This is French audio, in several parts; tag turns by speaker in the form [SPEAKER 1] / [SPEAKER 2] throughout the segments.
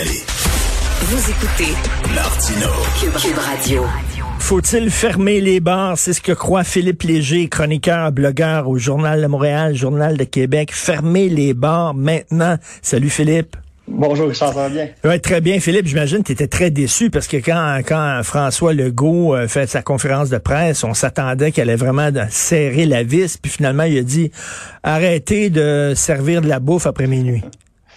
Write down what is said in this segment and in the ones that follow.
[SPEAKER 1] Allez. Vous écoutez Martino Cube, Radio.
[SPEAKER 2] Faut-il fermer les bars? C'est ce que croit Philippe Léger, chroniqueur, blogueur au Journal de Montréal, Journal de Québec. Fermer les bars maintenant. Salut Philippe.
[SPEAKER 3] Bonjour, Richard, ça va bien?
[SPEAKER 2] Oui, très bien. Philippe, j'imagine que tu étais très déçu parce que quand, quand François Legault euh, fait sa conférence de presse, on s'attendait qu'elle allait vraiment serrer la vis, puis finalement, il a dit arrêtez de servir de la bouffe après minuit.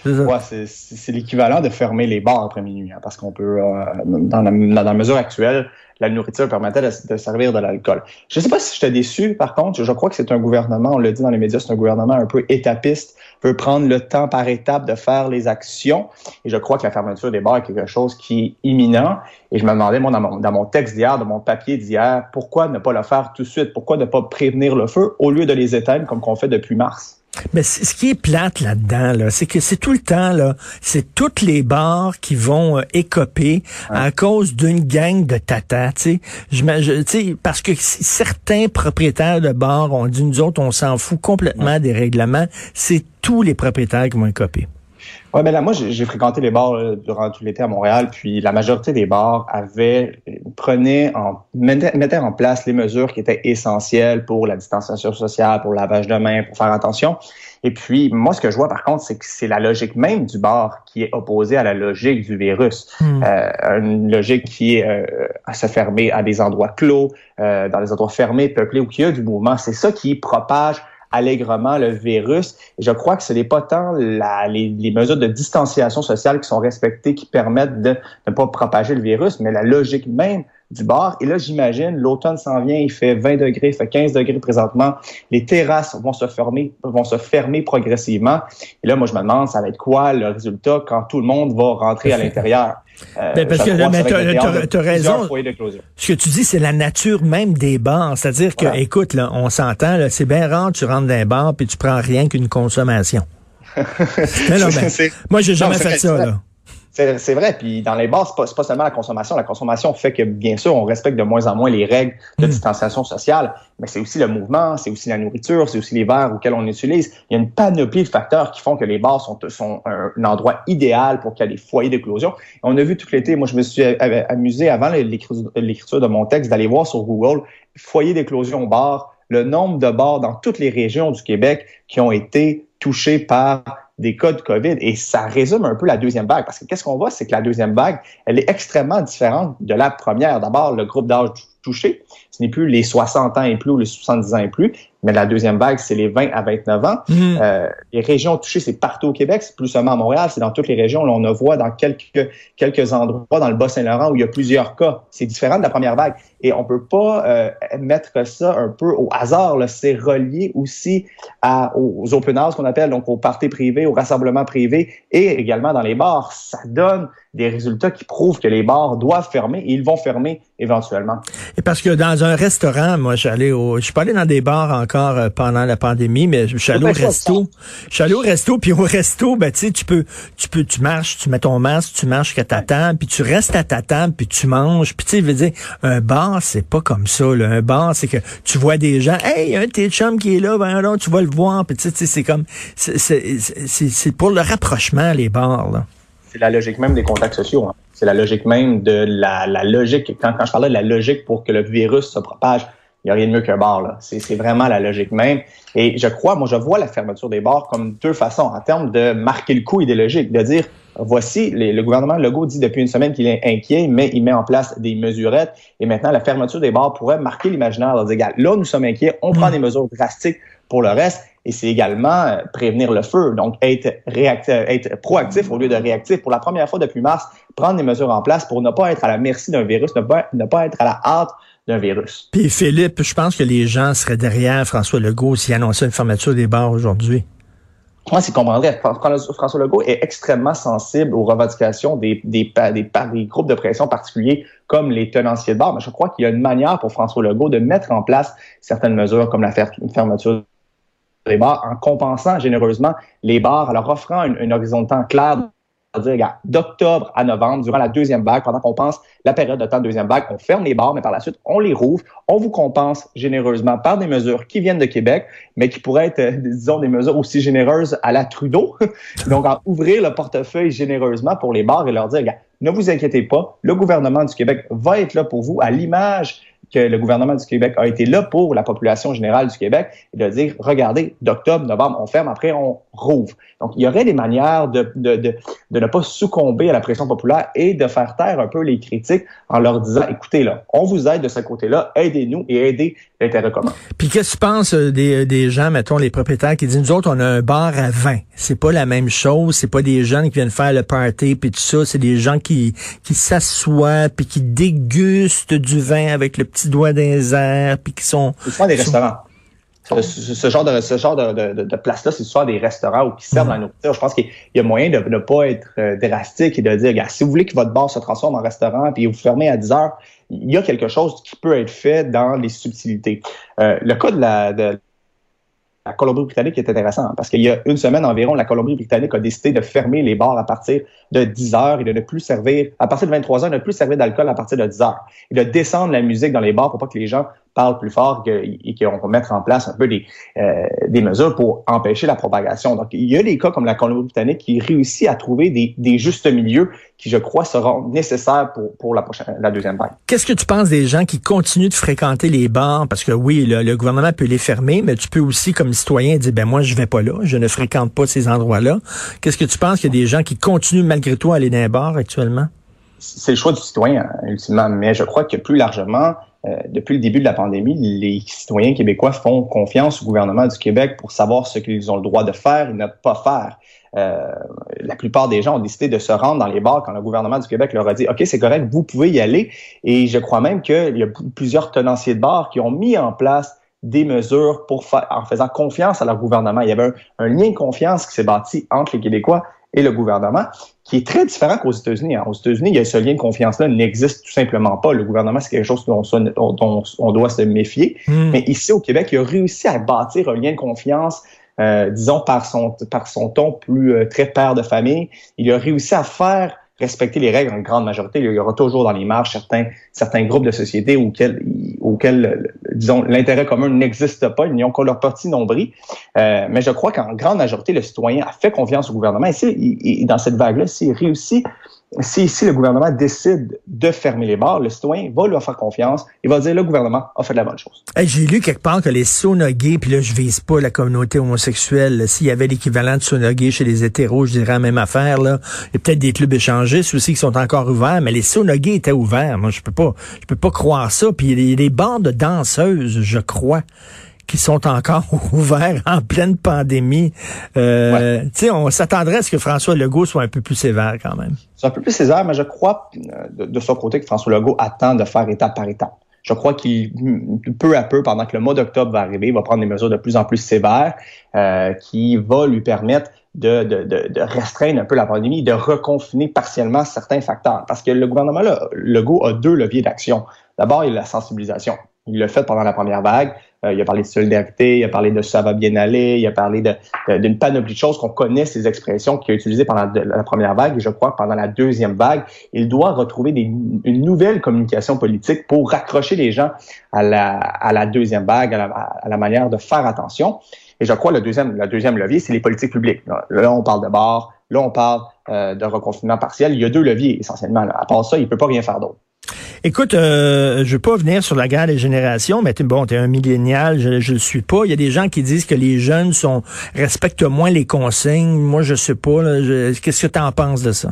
[SPEAKER 3] Ouais, c'est l'équivalent de fermer les bars après minuit, hein, parce qu'on peut, euh, dans, la, dans, la, mesure actuelle, la nourriture permettait de, servir de l'alcool. Je ne sais pas si j'étais déçu, par contre, je crois que c'est un gouvernement, on l'a dit dans les médias, c'est un gouvernement un peu étapiste, veut prendre le temps par étape de faire les actions, et je crois que la fermeture des bars est quelque chose qui est imminent, et je me demandais, moi, dans mon, dans mon texte d'hier, dans mon papier d'hier, pourquoi ne pas le faire tout de suite, pourquoi ne pas prévenir le feu au lieu de les éteindre comme qu'on fait depuis mars?
[SPEAKER 2] Mais ce qui est plate là-dedans, là, c'est que c'est tout le temps, là, c'est toutes les bars qui vont euh, écoper à cause d'une gang de tata, tu sais. Parce que certains propriétaires de bars ont dit, nous autres, on s'en fout complètement des règlements. C'est tous les propriétaires qui vont écoper.
[SPEAKER 3] Ouais, mais là, moi, j'ai fréquenté les bars euh, durant tout l'été à Montréal, puis la majorité des bars avaient, prenaient en, mettaient, en place les mesures qui étaient essentielles pour la distanciation sociale, pour le lavage de mains, pour faire attention. Et puis, moi, ce que je vois, par contre, c'est que c'est la logique même du bar qui est opposée à la logique du virus. Hmm. Euh, une logique qui est euh, à se fermer à des endroits clos, euh, dans des endroits fermés, peuplés, où il y a du mouvement. C'est ça qui propage allègrement le virus. Je crois que ce n'est pas tant la, les, les, mesures de distanciation sociale qui sont respectées qui permettent de ne pas propager le virus, mais la logique même du bar. Et là, j'imagine, l'automne s'en vient, il fait 20 degrés, il fait 15 degrés présentement. Les terrasses vont se fermer, vont se fermer progressivement. Et là, moi, je me demande, ça va être quoi le résultat quand tout le monde va rentrer à l'intérieur?
[SPEAKER 2] Euh, ben parce que tu as, raison. Ce que tu dis, c'est la nature même des bars. C'est-à-dire que, écoute, là, on s'entend, c'est bien rare, tu rentres dans un bar puis tu prends rien qu'une consommation. non, non, ben, moi, j'ai jamais fait ça. Là.
[SPEAKER 3] C'est vrai. Puis dans les bars, c'est pas, pas seulement la consommation. La consommation fait que, bien sûr, on respecte de moins en moins les règles de mm. distanciation sociale, mais c'est aussi le mouvement, c'est aussi la nourriture, c'est aussi les verres auxquels on utilise. Il y a une panoplie de facteurs qui font que les bars sont, sont un, endroit idéal pour qu'il y ait des foyers d'éclosion. On a vu tout l'été, moi je me suis amusé avant l'écriture de mon texte d'aller voir sur Google foyer d'éclosion bar, le nombre de bars dans toutes les régions du Québec qui ont été touchés par des cas de COVID. Et ça résume un peu la deuxième vague. Parce que qu'est-ce qu'on voit, c'est que la deuxième vague, elle est extrêmement différente de la première. D'abord, le groupe d'âge touché, ce n'est plus les 60 ans et plus ou les 70 ans et plus, mais la deuxième vague, c'est les 20 à 29 ans. Mhm. Euh, les régions touchées, c'est partout au Québec, c'est plus seulement à Montréal, c'est dans toutes les régions. Là, on en voit dans quelques, quelques endroits dans le Bas-Saint-Laurent où il y a plusieurs cas. C'est différent de la première vague. Et on peut pas euh, mettre ça un peu au hasard. C'est relié aussi à, aux open house qu'on appelle, donc aux parties privées, aux rassemblements privés et également dans les bars. Ça donne des résultats qui prouvent que les bars doivent fermer et ils vont fermer éventuellement.
[SPEAKER 2] Et parce que dans un restaurant, moi, j'allais au, je suis pas allé dans des bars encore euh, pendant la pandémie, mais je suis allé au resto. Je suis allé au resto, puis au resto, ben, tu sais, tu peux, tu peux, tu marches, tu mets ton masque, tu marches qu'à ta table, puis tu restes à ta table, puis tu manges. Puis tu sais, veux dire, un bar, c'est pas comme ça, là. Un bar, c'est que tu vois des gens, hey, un tes chum qui est là, ben, non, tu vas le voir, puis tu sais, c'est comme, c'est pour le rapprochement, les bars, là
[SPEAKER 3] c'est la logique même des contacts sociaux. Hein. C'est la logique même de la, la logique. Quand, quand je parlais de la logique pour que le virus se propage, il n'y a rien de mieux qu'un bar. Là. C'est, c'est vraiment la logique même. Et je crois, moi, je vois la fermeture des bars comme deux façons en termes de marquer le coup idéologique, de dire voici, le gouvernement Legault dit depuis une semaine qu'il est inquiet, mais il met en place des mesurettes. Et maintenant, la fermeture des bars pourrait marquer l'imaginaire. De dire, là, nous sommes inquiets, on prend mm. des mesures drastiques pour le reste. Et c'est également euh, prévenir le feu, donc être, réactif, être proactif au lieu de réactif. Pour la première fois depuis mars, prendre des mesures en place pour ne pas être à la merci d'un virus, ne pas, ne pas être à la hâte d'un virus.
[SPEAKER 2] Puis Philippe, je pense que les gens seraient derrière François Legault s'il annonçait une fermeture des bars aujourd'hui.
[SPEAKER 3] Moi, c'est comprendrait. François Legault est extrêmement sensible aux revendications des, des, des, des, groupes de pression particuliers comme les tenanciers de bars. Mais je crois qu'il y a une manière pour François Legault de mettre en place certaines mesures comme la fermeture des bars en compensant généreusement les bars, en leur offrant une horizon de temps clair dire, d'octobre à novembre, durant la deuxième vague, pendant qu'on pense la période de temps de deuxième vague, on ferme les bars, mais par la suite, on les rouvre. On vous compense généreusement par des mesures qui viennent de Québec, mais qui pourraient être, euh, disons, des mesures aussi généreuses à la Trudeau. Donc, en ouvrir le portefeuille généreusement pour les bars et leur dire, ne vous inquiétez pas, le gouvernement du Québec va être là pour vous à l'image que le gouvernement du Québec a été là pour la population générale du Québec de dire, regardez, d'octobre, novembre, on ferme, après on rouvre. Donc, il y aurait des manières de, de, de, de, ne pas succomber à la pression populaire et de faire taire un peu les critiques en leur disant, écoutez, là, on vous aide de ce côté-là, aidez-nous et aidez l'intérêt commun.
[SPEAKER 2] Puis qu'est-ce que tu penses euh, des, des gens, mettons, les propriétaires qui disent, nous autres, on a un bar à vin. C'est pas la même chose, c'est pas des gens qui viennent faire le party puis tout ça, c'est des gens qui, qui s'assoient puis qui dégustent du vin avec le petit doigt des airs puis qui sont...
[SPEAKER 3] Ce des restaurants. Ce, genre de ce genre de, de, de place-là, c'est souvent des restaurants où qui servent la nourriture. Je pense qu'il y a moyen de ne pas être euh, drastique et de dire, si vous voulez que votre bar se transforme en restaurant puis vous fermez à 10 heures, il y a quelque chose qui peut être fait dans les subtilités. Euh, le cas de la, de la Colombie-Britannique est intéressant hein, parce qu'il y a une semaine environ, la Colombie-Britannique a décidé de fermer les bars à partir de 10 heures et de ne plus servir, à partir de 23 heures, de ne plus servir d'alcool à partir de 10 heures et de descendre la musique dans les bars pour pas que les gens parlent plus fort et qu'on va mettre en place un peu des, euh, des mesures pour empêcher la propagation. Donc, il y a des cas comme la Colombie-Britannique qui réussit à trouver des, des justes milieux qui, je crois, seront nécessaires pour, pour la prochaine, la deuxième vague.
[SPEAKER 2] Qu'est-ce que tu penses des gens qui continuent de fréquenter les bars? Parce que oui, le, le, gouvernement peut les fermer, mais tu peux aussi, comme citoyen, dire, ben moi, je vais pas là, je ne fréquente pas ces endroits-là. Qu'est-ce que tu penses qu'il y a des gens qui continuent malgré tout à aller dans les bars actuellement?
[SPEAKER 3] C'est le choix du citoyen, ultimement, mais je crois que plus largement, euh, depuis le début de la pandémie, les citoyens québécois font confiance au gouvernement du Québec pour savoir ce qu'ils ont le droit de faire et ne pas faire. Euh, la plupart des gens ont décidé de se rendre dans les bars quand le gouvernement du Québec leur a dit OK, c'est correct, vous pouvez y aller. Et je crois même qu'il y a plusieurs tenanciers de bars qui ont mis en place des mesures pour faire, en faisant confiance à leur gouvernement. Il y avait un lien de confiance qui s'est bâti entre les Québécois et le gouvernement, qui est très différent qu'aux États-Unis. Hein. Aux États-Unis, il y a ce lien de confiance-là n'existe tout simplement pas. Le gouvernement, c'est quelque chose dont, dont, on doit se méfier. Hmm. Mais ici, au Québec, il a réussi à bâtir un lien de confiance euh, disons par son par son ton plus euh, très père de famille, il a réussi à faire respecter les règles en grande majorité. Il y aura toujours dans les marges certains, certains groupes de sociétés auxquels, auxquels disons, l'intérêt commun n'existe pas. Ils n'y ont que leur petit nombril. Euh, mais je crois qu'en grande majorité, le citoyen a fait confiance au gouvernement. Et, dans cette vague-là, s'il réussit si, si le gouvernement décide de fermer les bars, le citoyen va lui faire confiance. Il va dire le gouvernement a fait de la bonne chose.
[SPEAKER 2] J'ai lu quelque part que les sonogués, puis là je vise pas la communauté homosexuelle, s'il y avait l'équivalent de sonogués chez les hétéros, je dirais la même affaire. Là. Il y a peut-être des clubs échangistes aussi qui sont encore ouverts, mais les sonogués étaient ouverts. Moi, je peux pas, je peux pas croire ça. Puis il y a des bandes de danseuses, je crois qui sont encore ouverts en pleine pandémie. Euh, On s'attendrait à ce que François Legault soit un peu plus sévère quand même.
[SPEAKER 3] C'est un peu plus sévère, mais je crois euh, de, son côté que François Legault attend de faire étape par étape. Je crois qu'il, peu à peu, pendant que le mois d'octobre va arriver, il va prendre des mesures de plus en plus sévères euh, qui va lui permettre de, de, de, restreindre un peu la pandémie, de reconfiner partiellement certains facteurs. Parce que le gouvernement là, Legault a deux leviers d'action. D'abord, il y a la sensibilisation. Il l'a fait pendant la première vague. Euh, il a parlé de solidarité, il a parlé de ça va bien aller, il a parlé d'une panoplie de choses qu'on connaît, ces expressions qu'il a utilisées pendant la première vague. Et je crois que pendant la deuxième vague, il doit retrouver des, une nouvelle communication politique pour raccrocher les gens à la, à la deuxième vague, à la, manière de faire attention. Et je crois le deuxième, le deuxième levier, c'est les politiques publiques. Là, on parle de bord, là, on parle euh, de reconfinement partiel. Il y a deux leviers essentiellement. À part ça, il peut pas rien faire d'autre.
[SPEAKER 2] Écoute, euh, je veux pas venir sur la guerre des générations, mais bon, tu es un millénial, je, je le suis pas. Il y a des gens qui disent que les jeunes sont respectent moins les consignes. Moi, je sais pas. Qu'est-ce que tu en penses de ça?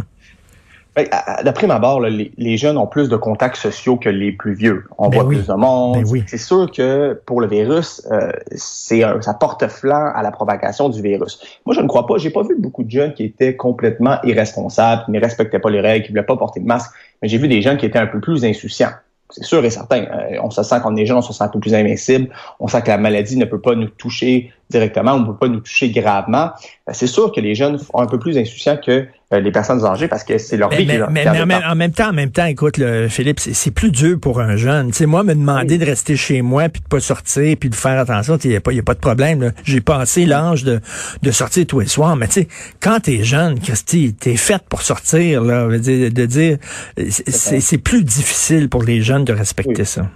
[SPEAKER 3] Ben, d'après ma barre, les, jeunes ont plus de contacts sociaux que les plus vieux. On ben voit plus de monde. Ben oui. C'est sûr que pour le virus, euh, c'est ça porte flanc à la propagation du virus. Moi, je ne crois pas. J'ai pas vu beaucoup de jeunes qui étaient complètement irresponsables, qui ne respectaient pas les règles, qui voulaient pas porter de masque. Mais j'ai vu des jeunes qui étaient un peu plus insouciants. C'est sûr et certain. Euh, on se sent quand on est jeune, on se sent un peu plus invincible. On sent que la maladie ne peut pas nous toucher directement, on ne peut pas nous toucher gravement. Ben, c'est sûr que les jeunes sont un peu plus insouciants que euh, les personnes âgées parce que c'est leur vie.
[SPEAKER 2] Mais, mais, en, même, temps, en même temps, écoute, le, Philippe, c'est plus dur pour un jeune. Tu sais, moi, me demander de rester chez moi puis de pas sortir puis de faire attention, il n'y a, a pas de problème. J'ai passé l'âge de, de sortir tous les soirs. Mais tu sais, quand t'es jeune, Christy, t'es faite pour sortir, là, de dire, c'est plus difficile pour les jeunes de respecter ça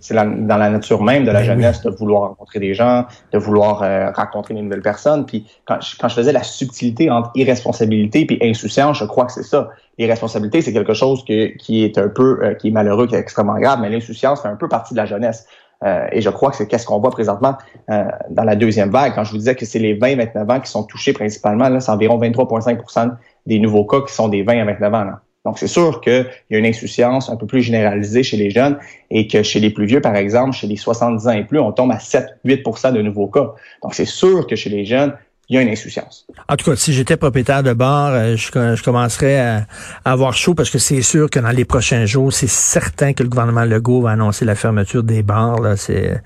[SPEAKER 3] c'est dans la nature même de la ben jeunesse de vouloir rencontrer des gens, de vouloir euh, rencontrer de nouvelles personnes. Puis quand je, quand je faisais la subtilité entre irresponsabilité et insouciance, je crois que c'est ça. L'irresponsabilité, c'est quelque chose que, qui est un peu, euh, qui est malheureux, qui est extrêmement grave, mais l'insouciance fait un peu partie de la jeunesse. Euh, et je crois que c'est qu'est-ce qu'on voit présentement dans la deuxième vague. Quand je vous disais que c'est les 20-29 ans qui sont touchés principalement, là, c'est environ 23,5% des nouveaux cas qui sont des 20 à 29 ans. Là. Donc, c'est sûr qu'il y a une insouciance un peu plus généralisée chez les jeunes et que chez les plus vieux, par exemple, chez les 70 ans et plus, on tombe à 7-8% de nouveaux cas. Donc, c'est sûr que chez les jeunes, il y a une insouciance.
[SPEAKER 2] En tout cas, si j'étais propriétaire de bar, euh, je, commencerais à, avoir chaud parce que c'est sûr que dans les prochains jours, c'est certain que le gouvernement Legault va annoncer la fermeture des bars. Là, c'est,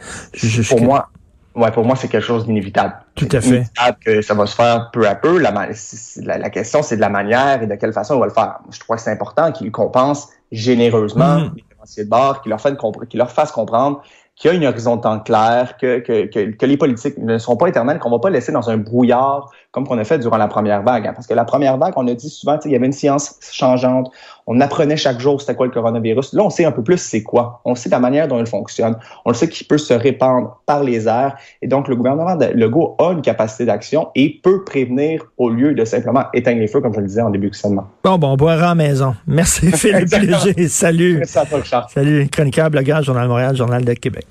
[SPEAKER 3] Pour moi, Ouais, pour moi, c'est quelque chose d'inévitable.
[SPEAKER 2] Tout à fait.
[SPEAKER 3] que ça va se faire peu à peu. La, la, question, c'est de la manière et de quelle façon on va le faire. Je crois que c'est important qu'ils compensent généreusement mm. les financiers de bar, qu'ils leur, fassent comprendre qu'il y a une horizon de temps clair, que, que, que, les politiques ne sont pas éternels, qu'on va pas laisser dans un brouillard comme qu'on a fait durant la première vague. Hein. Parce que la première vague, on a dit souvent, il y avait une science changeante. On apprenait chaque jour c'était quoi le coronavirus. Là, on sait un peu plus c'est quoi. On sait la manière dont il fonctionne. On le sait qu'il peut se répandre par les airs. Et donc, le gouvernement de Legault a une capacité d'action et peut prévenir au lieu de simplement éteindre les feux, comme je le disais en début de semaine.
[SPEAKER 2] Bon, bon, on boira à maison. Merci Philippe Léger. Salut. Merci à toi, Salut. Chroniqueur, blogueur, Journal Montréal, Journal de Québec.